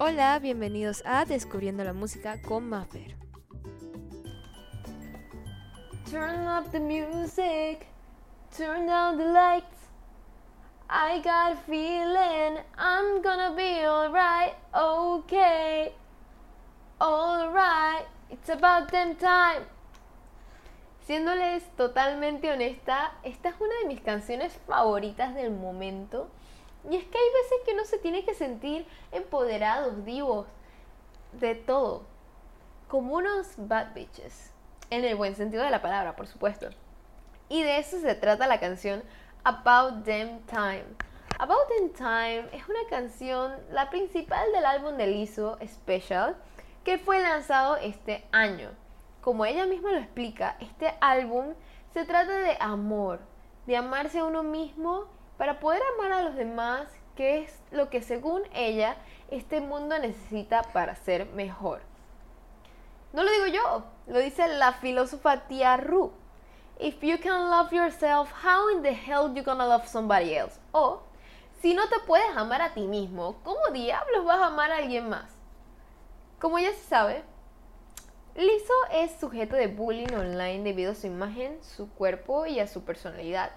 Hola, bienvenidos a Descubriendo la Música con Maffer. Turn up the music, turn down the lights. I got a feeling I'm gonna be alright, okay. Alright, it's about them time. Siéndoles totalmente honesta, esta es una de mis canciones favoritas del momento. Y es que hay veces que uno se tiene que sentir empoderados, divos, de todo. Como unos bad bitches. En el buen sentido de la palabra, por supuesto. Y de eso se trata la canción About Them Time. About Them Time es una canción, la principal del álbum de Lizzo, Special, que fue lanzado este año. Como ella misma lo explica, este álbum se trata de amor, de amarse a uno mismo para poder amar a los demás, que es lo que según ella este mundo necesita para ser mejor. No lo digo yo, lo dice la filósofa Tia Ru. If you can love yourself, how in the hell you gonna love somebody else? O, si no te puedes amar a ti mismo, ¿cómo diablos vas a amar a alguien más? Como ya se sabe, Lizzo es sujeto de bullying online debido a su imagen, su cuerpo y a su personalidad.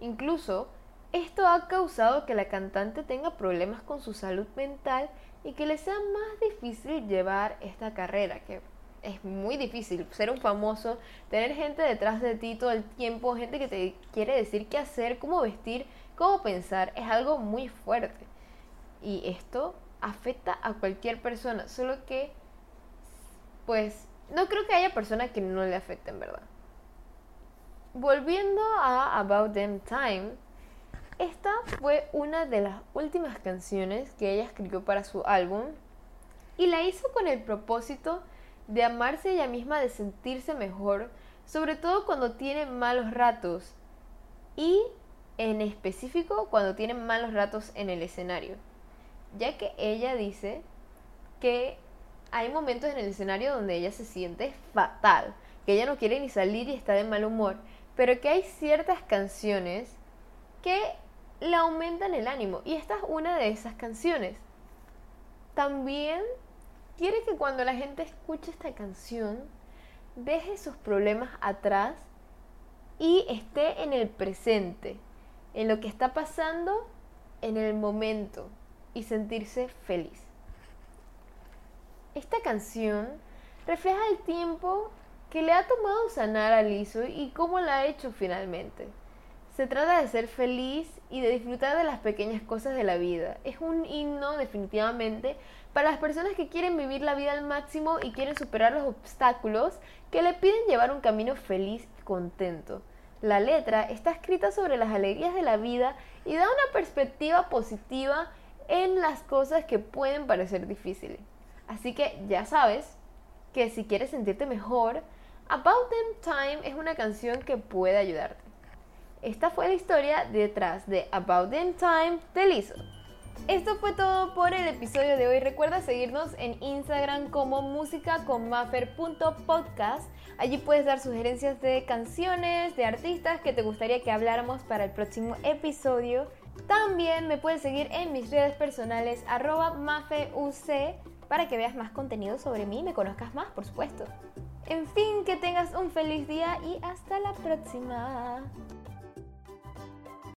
Incluso, esto ha causado que la cantante tenga problemas con su salud mental y que le sea más difícil llevar esta carrera, que es muy difícil ser un famoso, tener gente detrás de ti todo el tiempo, gente que te quiere decir qué hacer, cómo vestir, cómo pensar, es algo muy fuerte. Y esto afecta a cualquier persona, solo que, pues, no creo que haya personas que no le afecten, ¿verdad? Volviendo a About Them Time, esta fue una de las últimas canciones que ella escribió para su álbum y la hizo con el propósito de amarse ella misma, de sentirse mejor, sobre todo cuando tiene malos ratos y en específico cuando tiene malos ratos en el escenario, ya que ella dice que hay momentos en el escenario donde ella se siente fatal, que ella no quiere ni salir y está de mal humor, pero que hay ciertas canciones que le aumentan el ánimo y esta es una de esas canciones. También quiere que cuando la gente escuche esta canción deje sus problemas atrás y esté en el presente, en lo que está pasando en el momento y sentirse feliz. Esta canción refleja el tiempo que le ha tomado sanar a Lizzo y cómo la ha hecho finalmente. Se trata de ser feliz y de disfrutar de las pequeñas cosas de la vida. Es un himno definitivamente para las personas que quieren vivir la vida al máximo y quieren superar los obstáculos que le piden llevar un camino feliz y contento. La letra está escrita sobre las alegrías de la vida y da una perspectiva positiva en las cosas que pueden parecer difíciles. Así que ya sabes que si quieres sentirte mejor, About Them Time es una canción que puede ayudarte. Esta fue la historia detrás de About Them Time de Lizzo. Esto fue todo por el episodio de hoy. Recuerda seguirnos en Instagram como musicaconmaffer.podcast. Allí puedes dar sugerencias de canciones, de artistas que te gustaría que habláramos para el próximo episodio. También me puedes seguir en mis redes personales arroba mafeuc para que veas más contenido sobre mí y me conozcas más, por supuesto. En fin, que tengas un feliz día y hasta la próxima.